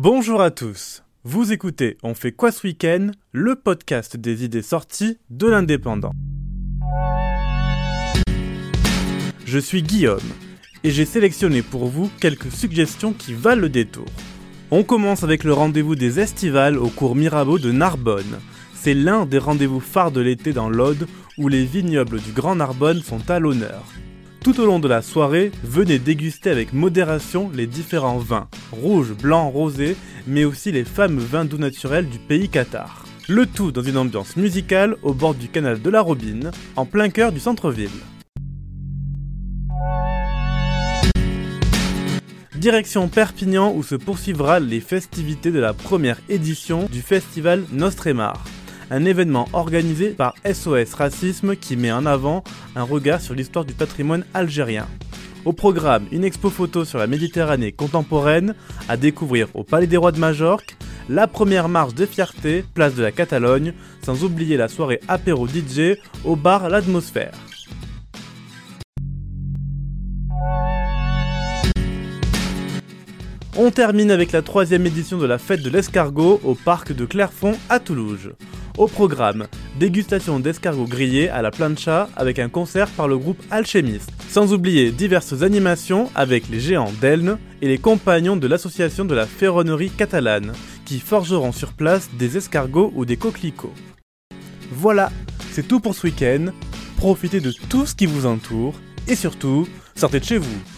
Bonjour à tous. Vous écoutez On fait quoi ce week-end Le podcast des idées sorties de l'indépendant. Je suis Guillaume et j'ai sélectionné pour vous quelques suggestions qui valent le détour. On commence avec le rendez-vous des estivales au cours Mirabeau de Narbonne. C'est l'un des rendez-vous phares de l'été dans l'Aude où les vignobles du Grand Narbonne sont à l'honneur. Tout au long de la soirée, venez déguster avec modération les différents vins, rouges, blancs, rosés, mais aussi les fameux vins doux naturels du pays Qatar. Le tout dans une ambiance musicale au bord du canal de la Robine, en plein cœur du centre-ville. Direction Perpignan où se poursuivra les festivités de la première édition du festival Nostremar un événement organisé par SOS Racisme qui met en avant un regard sur l'histoire du patrimoine algérien. Au programme, une expo photo sur la Méditerranée contemporaine à découvrir au Palais des Rois de Majorque, la première marche de fierté, place de la Catalogne, sans oublier la soirée apéro DJ au bar L'Atmosphère. On termine avec la troisième édition de la fête de l'escargot au parc de Clairefonds à Toulouse. Au programme, dégustation d'escargots grillés à la plancha avec un concert par le groupe Alchemist. Sans oublier diverses animations avec les géants d'Elne et les compagnons de l'association de la ferronnerie catalane, qui forgeront sur place des escargots ou des coquelicots. Voilà, c'est tout pour ce week-end. Profitez de tout ce qui vous entoure et surtout, sortez de chez vous.